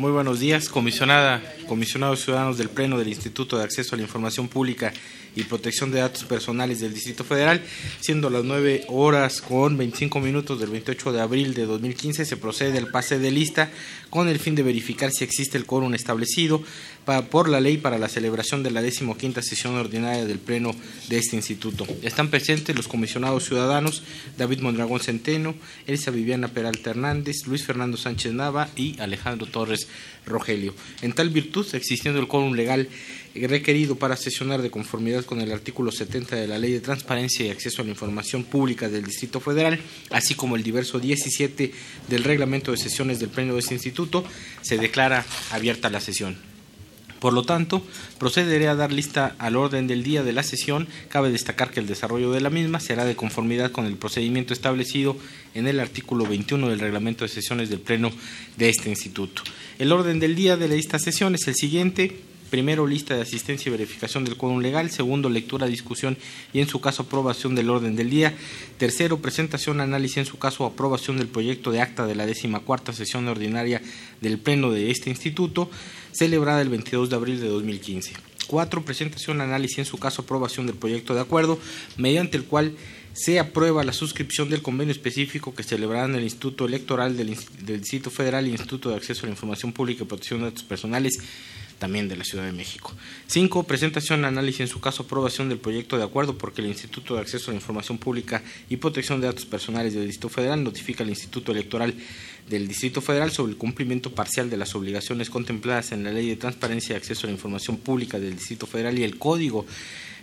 Muy buenos días, comisionada, comisionados ciudadanos del Pleno del Instituto de Acceso a la Información Pública y Protección de Datos Personales del Distrito Federal, siendo las 9 horas con 25 minutos del 28 de abril de 2015, se procede al pase de lista con el fin de verificar si existe el quórum establecido por la ley para la celebración de la decimoquinta sesión ordinaria del Pleno de este instituto. Están presentes los comisionados ciudadanos David Mondragón Centeno, Elsa Viviana Peralta Hernández, Luis Fernando Sánchez Nava y Alejandro Torres Rogelio. En tal virtud, existiendo el quórum legal requerido para sesionar de conformidad con el artículo 70 de la Ley de Transparencia y Acceso a la Información Pública del Distrito Federal, así como el diverso 17 del Reglamento de Sesiones del Pleno de este Instituto, se declara abierta la sesión. Por lo tanto, procederé a dar lista al orden del día de la sesión. Cabe destacar que el desarrollo de la misma será de conformidad con el procedimiento establecido en el artículo 21 del reglamento de sesiones del Pleno de este Instituto. El orden del día de esta sesión es el siguiente. Primero, lista de asistencia y verificación del quórum legal. Segundo, lectura, discusión y, en su caso, aprobación del orden del día. Tercero, presentación, análisis, en su caso, aprobación del proyecto de acta de la décima cuarta sesión ordinaria del Pleno de este Instituto, celebrada el 22 de abril de 2015. Cuatro, presentación, análisis, en su caso, aprobación del proyecto de acuerdo, mediante el cual se aprueba la suscripción del convenio específico que celebrarán el Instituto Electoral del, del Distrito Federal y Instituto de Acceso a la Información Pública y Protección de Datos Personales también de la Ciudad de México. Cinco, presentación, análisis, en su caso, aprobación del proyecto de acuerdo porque el Instituto de Acceso a la Información Pública y Protección de Datos Personales del Distrito Federal notifica al Instituto Electoral del Distrito Federal sobre el cumplimiento parcial de las obligaciones contempladas en la Ley de Transparencia y Acceso a la Información Pública del Distrito Federal y el Código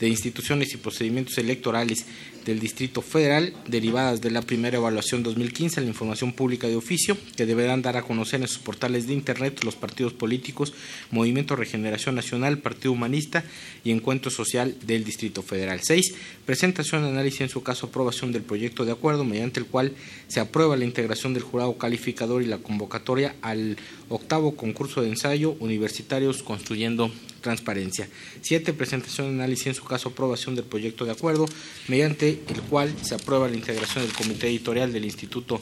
de instituciones y procedimientos electorales del Distrito Federal, derivadas de la primera evaluación 2015 la información pública de oficio, que deberán dar a conocer en sus portales de Internet los partidos políticos, Movimiento Regeneración Nacional, Partido Humanista y Encuentro Social del Distrito Federal. 6. Presentación, análisis, en su caso aprobación del proyecto de acuerdo, mediante el cual se aprueba la integración del jurado calificador y la convocatoria al octavo concurso de ensayo Universitarios Construyendo Transparencia. 7. Presentación, análisis, en su caso aprobación del proyecto de acuerdo, mediante el cual se aprueba la integración del comité editorial del Instituto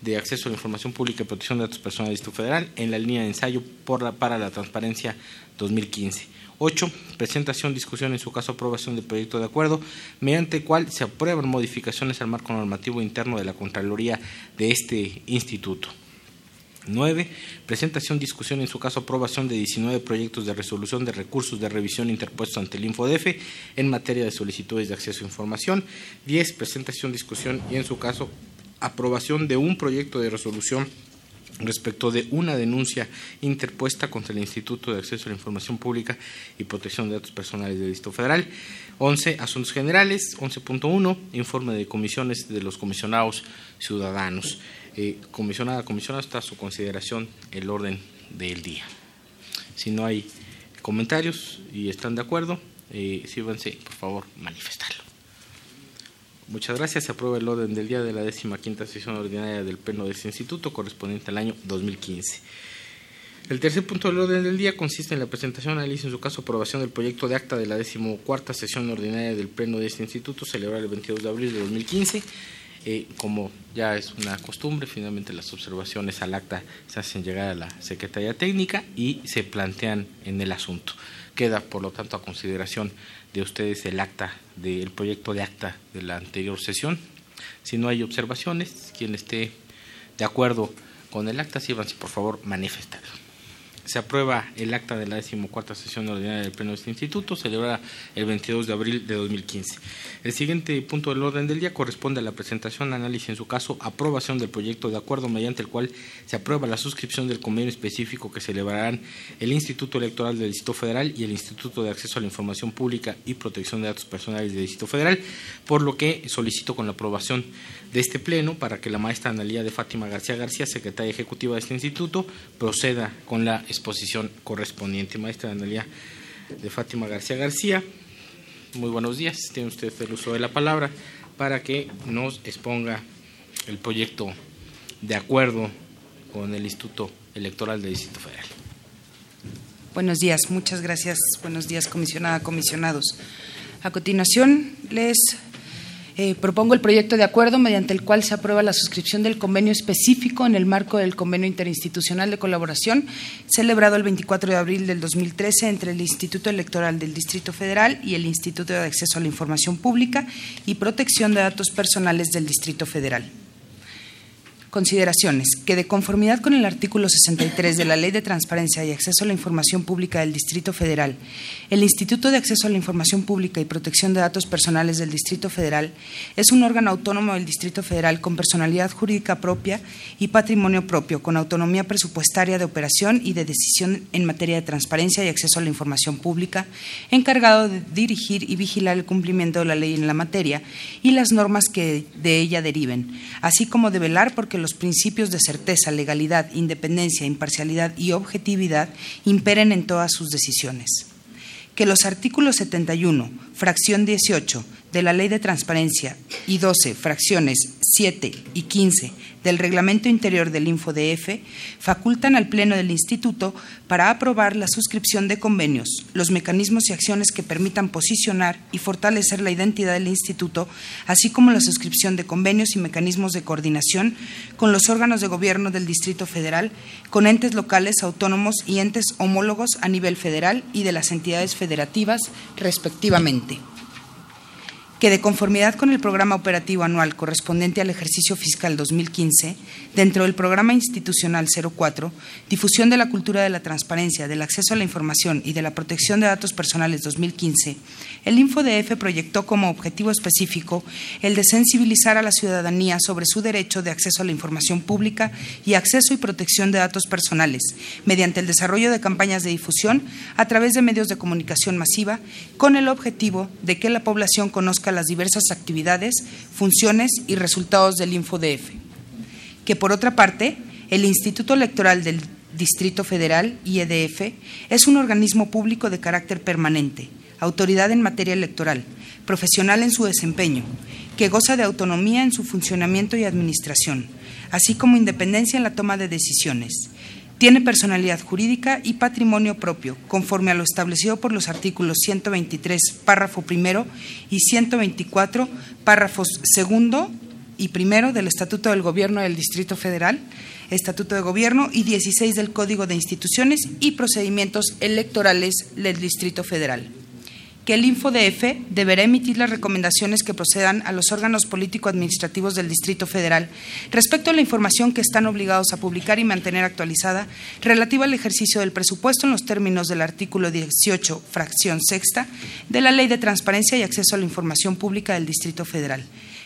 de Acceso a la Información Pública y Protección de Datos Personales del Instituto Federal en la línea de ensayo para la transparencia 2015. 8. Presentación, discusión, en su caso aprobación del proyecto de acuerdo, mediante el cual se aprueban modificaciones al marco normativo interno de la Contraloría de este instituto. 9. Presentación, discusión, en su caso aprobación de 19 proyectos de resolución de recursos de revisión interpuestos ante el InfoDF en materia de solicitudes de acceso a información. 10. Presentación, discusión y, en su caso, aprobación de un proyecto de resolución respecto de una denuncia interpuesta contra el Instituto de Acceso a la Información Pública y Protección de Datos Personales del Distrito Federal. 11. Asuntos generales. 11.1. Informe de comisiones de los comisionados ciudadanos. Eh, comisionada, comisionada, está a su consideración el orden del día. Si no hay comentarios y están de acuerdo, eh, sírvanse, por favor, manifestarlo. Muchas gracias. Se aprueba el orden del día de la décima quinta sesión ordinaria del Pleno de este instituto correspondiente al año 2015. El tercer punto del orden del día consiste en la presentación, análisis en su caso aprobación del proyecto de acta de la decimocuarta sesión ordinaria del Pleno de este instituto celebrada el 22 de abril de 2015 eh, como ya es una costumbre, finalmente las observaciones al acta se hacen llegar a la Secretaría Técnica y se plantean en el asunto. Queda, por lo tanto, a consideración de ustedes el acta del proyecto de acta de la anterior sesión. Si no hay observaciones, quien esté de acuerdo con el acta, sírvanse por favor manifestar se aprueba el acta de la decimocuarta sesión ordinaria del Pleno de este Instituto, celebrada el 22 de abril de 2015. El siguiente punto del orden del día corresponde a la presentación, análisis, en su caso, aprobación del proyecto de acuerdo mediante el cual se aprueba la suscripción del convenio específico que celebrarán el Instituto Electoral del Distrito Federal y el Instituto de Acceso a la Información Pública y Protección de Datos Personales del Distrito Federal, por lo que solicito con la aprobación de este Pleno para que la maestra Analía de Fátima García García, secretaria ejecutiva de este instituto, proceda con la exposición correspondiente. Maestra Analía de Fátima García García, muy buenos días. Tiene usted el uso de la palabra para que nos exponga el proyecto de acuerdo con el Instituto Electoral del Distrito Federal. Buenos días, muchas gracias. Buenos días, comisionada, comisionados. A continuación, les Eh, propongo el proyecto de acuerdo mediante el cual se aprueba la suscripción del convenio específico en el marco del convenio interinstitucional de colaboración celebrado el 24 de abril del 2013 entre el Instituto Electoral del Distrito Federal y el Instituto de Acceso a la Información Pública y Protección de Datos Personales del Distrito Federal. Consideraciones. Que de conformidad con el artículo 63 de la Ley de Transparencia y Acceso a la Información Pública del Distrito Federal, el Instituto de Acceso a la Información Pública y Protección de Datos Personales del Distrito Federal es un órgano autónomo del Distrito Federal con personalidad jurídica propia y patrimonio propio, con autonomía presupuestaria de operación y de decisión en materia de transparencia y acceso a la información pública, encargado de dirigir y vigilar el cumplimiento de la ley en la materia y las normas que de ella deriven, así como de velar porque los principios de certeza, legalidad, independencia, imparcialidad y objetividad imperen en todas sus decisiones. Que los artículos 71, fracción 18 de la Ley de Transparencia y 12, fracciones 7 y 15 del Reglamento Interior del InfoDF facultan al Pleno del Instituto para aprobar la suscripción de convenios, los mecanismos y acciones que permitan posicionar y fortalecer la identidad del Instituto, así como la suscripción de convenios y mecanismos de coordinación con los órganos de gobierno del Distrito Federal, con entes locales, autónomos y entes homólogos a nivel federal y de las entidades federativas, respectivamente que de conformidad con el programa operativo anual correspondiente al ejercicio fiscal 2015, dentro del programa institucional 04, Difusión de la Cultura de la Transparencia, del Acceso a la Información y de la Protección de Datos Personales 2015, el InfoDF proyectó como objetivo específico el de sensibilizar a la ciudadanía sobre su derecho de acceso a la información pública y acceso y protección de datos personales, mediante el desarrollo de campañas de difusión a través de medios de comunicación masiva, con el objetivo de que la población conozca las diversas actividades, funciones y resultados del InfoDF. Que por otra parte, el Instituto Electoral del Distrito Federal, IEDF, es un organismo público de carácter permanente, autoridad en materia electoral, profesional en su desempeño, que goza de autonomía en su funcionamiento y administración, así como independencia en la toma de decisiones tiene personalidad jurídica y patrimonio propio, conforme a lo establecido por los artículos 123, párrafo primero, y 124, párrafos segundo y primero del Estatuto del Gobierno del Distrito Federal, Estatuto de Gobierno y 16 del Código de Instituciones y Procedimientos Electorales del Distrito Federal que el InfoDF deberá emitir las recomendaciones que procedan a los órganos político-administrativos del Distrito Federal respecto a la información que están obligados a publicar y mantener actualizada relativa al ejercicio del presupuesto en los términos del artículo 18, fracción sexta, de la Ley de Transparencia y Acceso a la Información Pública del Distrito Federal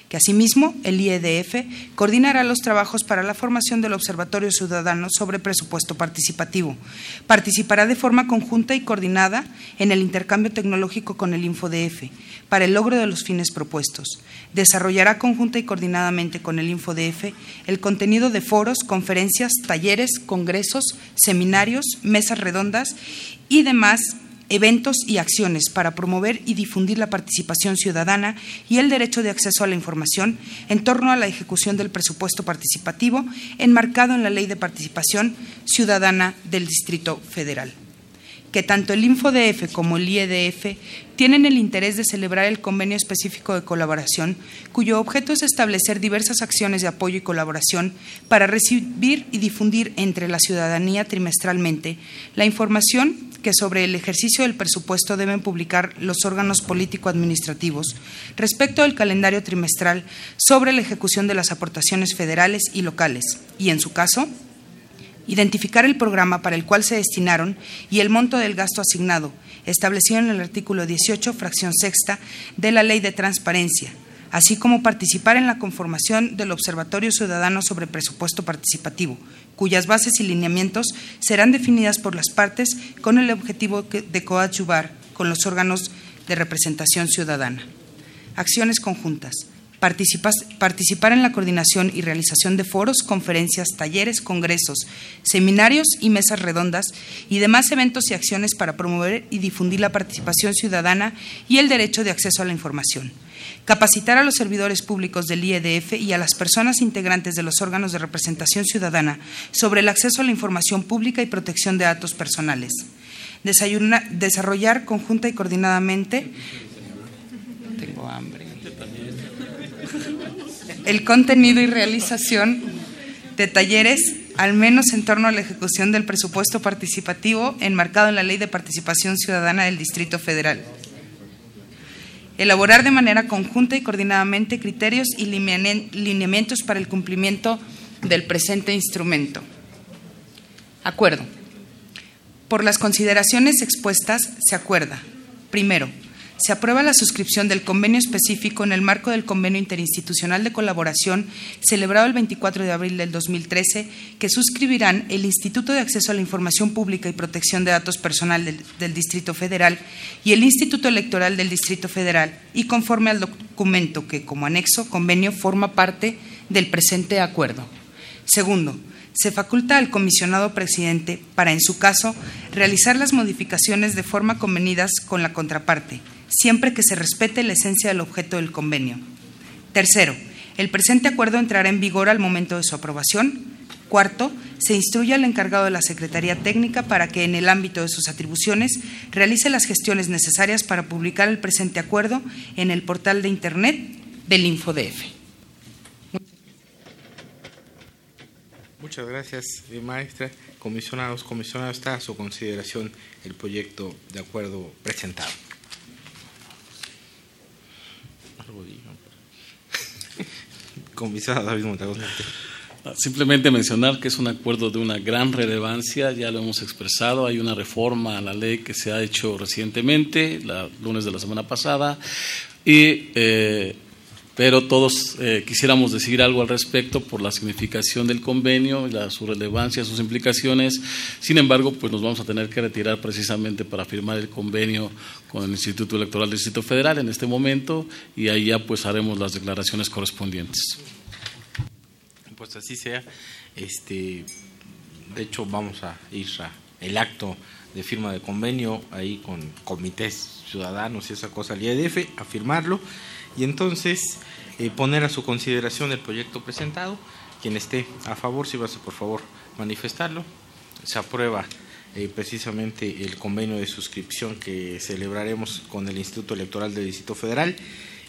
que asimismo el IEDF coordinará los trabajos para la formación del Observatorio Ciudadano sobre Presupuesto Participativo. Participará de forma conjunta y coordinada en el intercambio tecnológico con el InfoDF para el logro de los fines propuestos. Desarrollará conjunta y coordinadamente con el InfoDF el contenido de foros, conferencias, talleres, congresos, seminarios, mesas redondas y demás eventos y acciones para promover y difundir la participación ciudadana y el derecho de acceso a la información en torno a la ejecución del presupuesto participativo enmarcado en la Ley de Participación Ciudadana del Distrito Federal que tanto el InfoDF como el IEDF tienen el interés de celebrar el convenio específico de colaboración, cuyo objeto es establecer diversas acciones de apoyo y colaboración para recibir y difundir entre la ciudadanía trimestralmente la información que sobre el ejercicio del presupuesto deben publicar los órganos político-administrativos respecto al calendario trimestral sobre la ejecución de las aportaciones federales y locales, y en su caso, identificar el programa para el cual se destinaron y el monto del gasto asignado, establecido en el artículo 18, fracción sexta de la Ley de Transparencia, así como participar en la conformación del Observatorio Ciudadano sobre Presupuesto Participativo, cuyas bases y lineamientos serán definidas por las partes con el objetivo de coadyuvar con los órganos de representación ciudadana. Acciones conjuntas participar en la coordinación y realización de foros, conferencias, talleres, congresos, seminarios y mesas redondas y demás eventos y acciones para promover y difundir la participación ciudadana y el derecho de acceso a la información. Capacitar a los servidores públicos del IEDF y a las personas integrantes de los órganos de representación ciudadana sobre el acceso a la información pública y protección de datos personales. desarrollar conjunta y coordinadamente. Tengo hambre el contenido y realización de talleres, al menos en torno a la ejecución del presupuesto participativo enmarcado en la Ley de Participación Ciudadana del Distrito Federal. Elaborar de manera conjunta y coordinadamente criterios y lineamientos para el cumplimiento del presente instrumento. Acuerdo. Por las consideraciones expuestas, se acuerda. Primero, se aprueba la suscripción del convenio específico en el marco del convenio interinstitucional de colaboración celebrado el 24 de abril del 2013 que suscribirán el Instituto de Acceso a la Información Pública y Protección de Datos Personal del, del Distrito Federal y el Instituto Electoral del Distrito Federal y conforme al documento que como anexo convenio forma parte del presente acuerdo. Segundo, se faculta al comisionado presidente para, en su caso, realizar las modificaciones de forma convenidas con la contraparte, siempre que se respete la esencia del objeto del convenio. Tercero, el presente acuerdo entrará en vigor al momento de su aprobación. Cuarto, se instruye al encargado de la Secretaría Técnica para que, en el ámbito de sus atribuciones, realice las gestiones necesarias para publicar el presente acuerdo en el portal de Internet del InfoDF. Muchas gracias, eh, maestra. Comisionados, comisionado, está a su consideración el proyecto de acuerdo presentado. David Montagut. Ah, simplemente mencionar que es un acuerdo de una gran relevancia, ya lo hemos expresado, hay una reforma a la ley que se ha hecho recientemente, el lunes de la semana pasada, y eh, pero todos eh, quisiéramos decir algo al respecto por la significación del convenio, su relevancia, sus implicaciones. Sin embargo, pues nos vamos a tener que retirar precisamente para firmar el convenio con el Instituto Electoral del Distrito Federal en este momento y ahí ya pues haremos las declaraciones correspondientes. Pues así sea. Este, de hecho, vamos a ir a el acto de firma de convenio ahí con comités ciudadanos y esa cosa al IEDF, a firmarlo y entonces eh, poner a su consideración el proyecto presentado. Quien esté a favor, si va a por favor manifestarlo. Se aprueba eh, precisamente el convenio de suscripción que celebraremos con el Instituto Electoral del Distrito Federal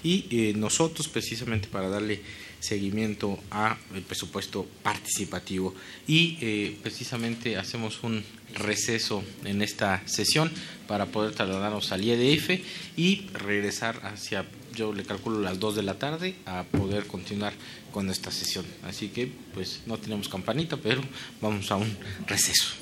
y eh, nosotros precisamente para darle seguimiento al presupuesto participativo y precisamente hacemos un receso en esta sesión para poder trasladarnos al IEDF y regresar hacia yo le calculo las 2 de la tarde a poder continuar con esta sesión. Así que pues no tenemos campanita, pero vamos a un receso.